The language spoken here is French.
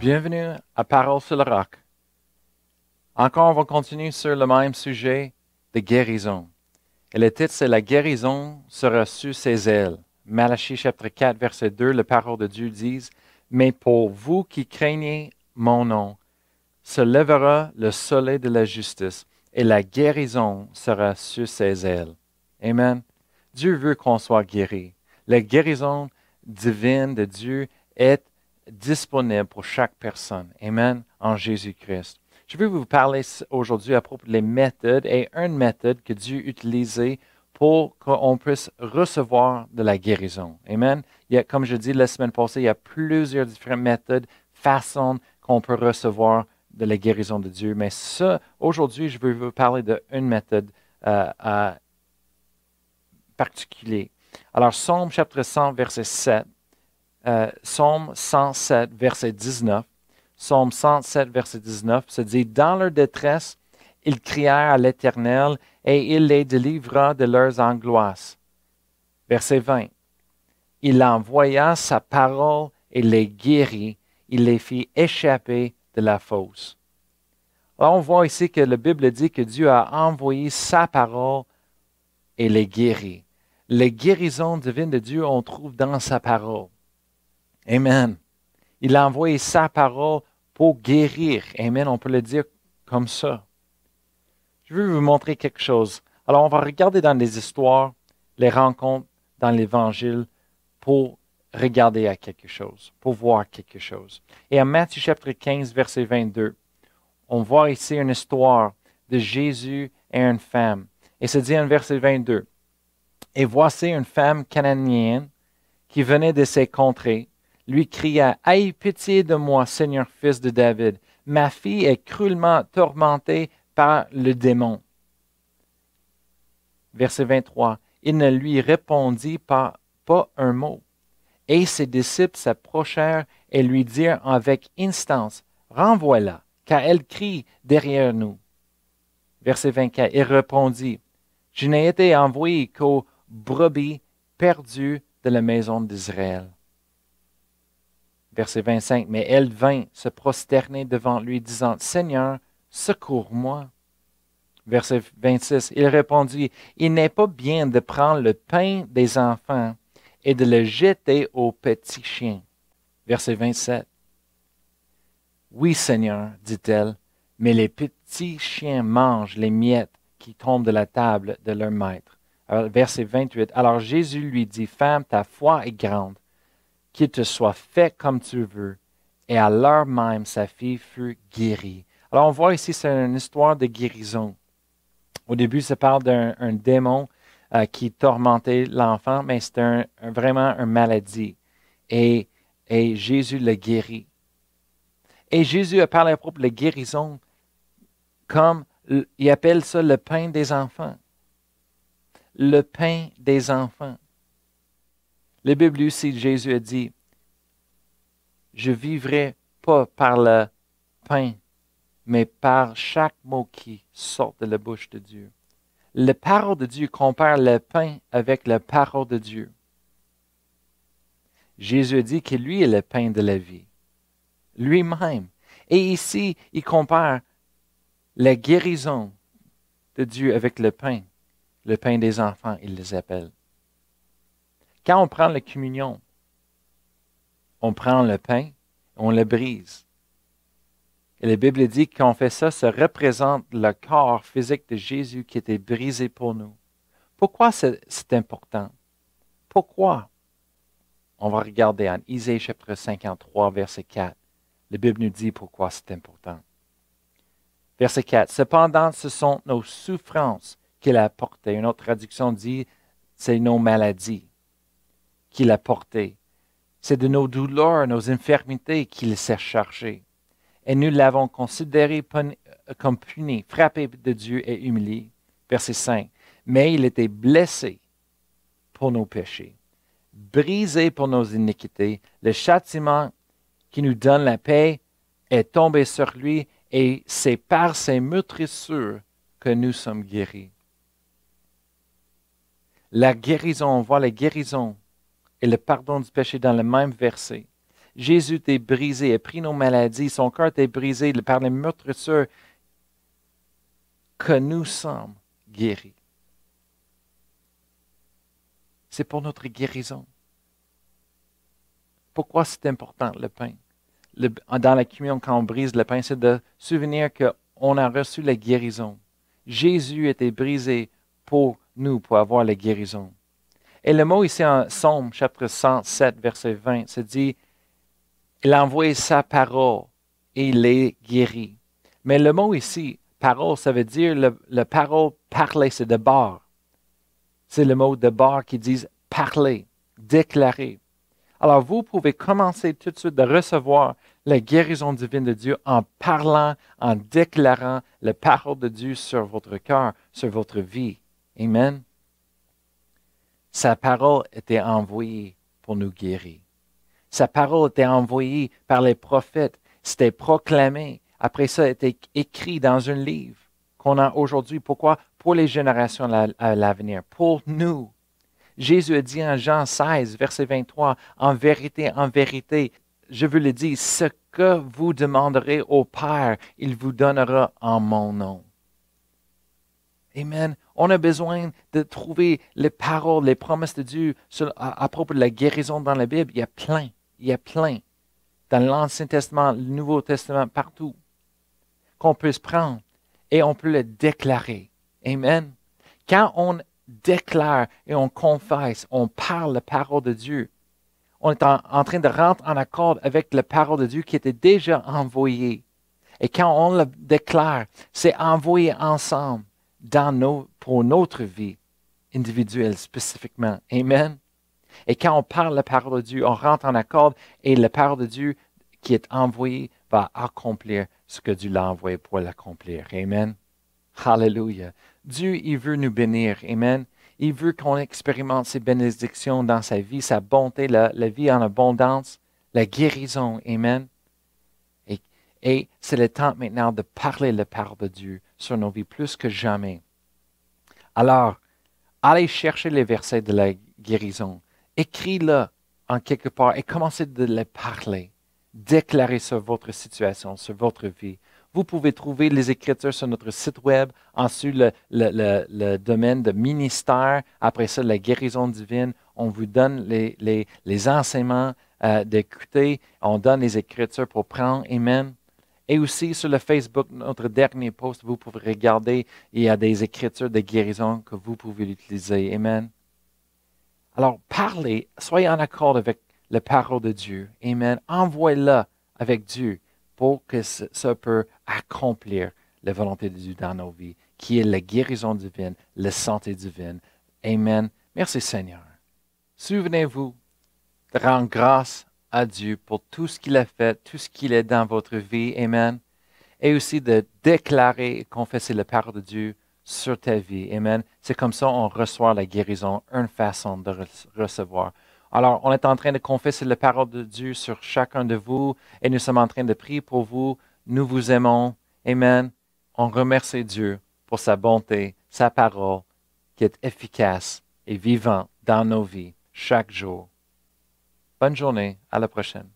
Bienvenue à Parole sur le roc. Encore, on va continuer sur le même sujet de guérison. Et le titre, c'est La guérison sera sur ses ailes. Malachie chapitre 4, verset 2, la parole de Dieu dit Mais pour vous qui craignez mon nom, se lèvera le soleil de la justice et la guérison sera sur ses ailes. Amen. Dieu veut qu'on soit guéri. La guérison divine de Dieu est disponible pour chaque personne. Amen. En Jésus-Christ. Je vais vous parler aujourd'hui à propos des méthodes et une méthode que Dieu utilisait pour qu'on puisse recevoir de la guérison. Amen. Il y a, comme je dis la semaine passée, il y a plusieurs différentes méthodes, façons qu'on peut recevoir de la guérison de Dieu. Mais ça, aujourd'hui, je vais vous parler d'une méthode euh, particulière. Alors, Psaume chapitre 100, verset 7. Euh, Psaume 107, verset 19. Psaume 107, verset 19, se dit, Dans leur détresse, ils crièrent à l'Éternel et il les délivra de leurs angoisses. Verset 20. Il envoya sa parole et les guérit. Il les fit échapper de la fosse. Alors on voit ici que la Bible dit que Dieu a envoyé sa parole et les guérit. Les guérisons divines de Dieu, on trouve dans sa parole. Amen. Il a envoyé sa parole pour guérir. Amen. On peut le dire comme ça. Je veux vous montrer quelque chose. Alors, on va regarder dans les histoires, les rencontres dans l'Évangile pour regarder à quelque chose, pour voir quelque chose. Et en Matthieu chapitre 15, verset 22, on voit ici une histoire de Jésus et une femme. Et c'est dit en verset 22, Et voici une femme cananéenne qui venait de ces contrées lui cria, Aie pitié de moi, Seigneur fils de David. Ma fille est cruellement tourmentée par le démon. Verset 23. Il ne lui répondit pas, pas un mot. Et ses disciples s'approchèrent et lui dirent avec instance, Renvoie-la, car elle crie derrière nous. Verset 24. Il répondit, Je n'ai été envoyé qu'aux brebis perdues de la maison d'Israël verset 25, mais elle vint se prosterner devant lui, disant, Seigneur, secours-moi. Verset 26, il répondit, Il n'est pas bien de prendre le pain des enfants et de le jeter aux petits chiens. Verset 27. Oui, Seigneur, dit-elle, mais les petits chiens mangent les miettes qui tombent de la table de leur maître. verset 28. Alors Jésus lui dit, Femme, ta foi est grande qu'il te soit fait comme tu veux. Et à l'heure même, sa fille fut guérie. Alors on voit ici, c'est une histoire de guérison. Au début, ça parle d'un démon euh, qui tormentait l'enfant, mais c'était vraiment une maladie. Et, et Jésus le guérit. Et Jésus a parlé à propos de la guérison comme il appelle ça le pain des enfants. Le pain des enfants. La Bible aussi, Jésus a dit, je vivrai pas par le pain, mais par chaque mot qui sort de la bouche de Dieu. La parole de Dieu compare le pain avec la parole de Dieu. Jésus dit que lui est le pain de la vie, lui-même. Et ici, il compare la guérison de Dieu avec le pain, le pain des enfants, il les appelle. Quand on prend la communion, on prend le pain, on le brise. Et la Bible dit qu'on fait ça, ça représente le corps physique de Jésus qui était brisé pour nous. Pourquoi c'est important? Pourquoi? On va regarder en Isaïe chapitre 53, verset 4. La Bible nous dit pourquoi c'est important. Verset 4. Cependant, ce sont nos souffrances qu'il a portées. Une autre traduction dit, c'est nos maladies qu'il a porté. C'est de nos douleurs, nos infirmités qu'il s'est chargé. Et nous l'avons considéré comme puni, frappé de Dieu et humilié. Verset 5. Mais il était blessé pour nos péchés, brisé pour nos iniquités. Le châtiment qui nous donne la paix est tombé sur lui et c'est par ses meurtrissures que nous sommes guéris. La guérison, on voit la guérison et le pardon du péché dans le même verset. Jésus était brisé, a pris nos maladies, son cœur était brisé par les meurtrisseurs, que nous sommes guéris. C'est pour notre guérison. Pourquoi c'est important le pain? dans la communion, quand on brise le pain, c'est de souvenir qu'on a reçu la guérison. Jésus était brisé pour nous, pour avoir la guérison. Et le mot ici en Somme, chapitre 107, verset 20, se dit, il a envoyé sa parole et il est guéri. Mais le mot ici, parole, ça veut dire le, parole parler, c'est de bord. C'est le mot de bord qui dit parler, déclarer. Alors vous pouvez commencer tout de suite de recevoir la guérison divine de Dieu en parlant, en déclarant la parole de Dieu sur votre cœur, sur votre vie. Amen. Sa parole était envoyée pour nous guérir. Sa parole était envoyée par les prophètes, c'était proclamé. Après ça, était écrit dans un livre qu'on a aujourd'hui. Pourquoi? Pour les générations à l'avenir, pour nous. Jésus a dit en Jean 16, verset 23, En vérité, en vérité, je vous le dis, ce que vous demanderez au Père, il vous donnera en mon nom. Amen. On a besoin de trouver les paroles, les promesses de Dieu à, propos de la guérison dans la Bible. Il y a plein, il y a plein. Dans l'Ancien Testament, le Nouveau Testament, partout. Qu'on peut se prendre et on peut le déclarer. Amen. Quand on déclare et on confesse, on parle la parole de Dieu, on est en, train de rentrer en accord avec la parole de Dieu qui était déjà envoyée. Et quand on le déclare, c'est envoyé ensemble pour notre vie individuelle spécifiquement. Amen. Et quand on parle la parole de Dieu, on rentre en accord et la parole de Dieu qui est envoyée va accomplir ce que Dieu l'a envoyé pour l'accomplir. Amen. Hallelujah. Dieu, il veut nous bénir. Amen. Il veut qu'on expérimente ses bénédictions dans sa vie, sa bonté, la, vie en abondance, la guérison. Amen. Et c'est le temps maintenant de parler la parole de Dieu sur nos vies plus que jamais. Alors, allez chercher les versets de la guérison. Écris-le en quelque part et commencez de les parler. Déclarez sur votre situation, sur votre vie. Vous pouvez trouver les Écritures sur notre site web, ensuite le, le, domaine de ministère, après ça la guérison divine. On vous donne les, les, enseignements euh, d'écouter, on donne les Écritures pour prendre. Amen. Et aussi sur le Facebook, notre dernier post, vous pouvez regarder, il y a des Écritures de guérison que vous pouvez utiliser. Amen. Alors parlez, soyez en accord avec la parole de Dieu. Amen. Envoyez-la avec Dieu pour que ça peut accomplir la volonté de Dieu dans nos vies, qui est la guérison divine, la santé divine. Amen. Merci Seigneur. Souvenez-vous de rendre grâce à Dieu pour tout ce qu'il a fait, tout ce qu'il est dans votre vie. Amen. Et aussi de déclarer et confesser la parole de Dieu sur ta vie. Amen. C'est comme ça qu'on reçoit la guérison, une façon de recevoir. Alors, on est en train de confesser la parole de Dieu sur chacun de vous et nous sommes en train de prier pour vous. Nous vous aimons. Amen. On remercie Dieu pour sa bonté, sa parole qui est efficace et vivante dans nos vies chaque jour. Bonne journée. À la prochaine.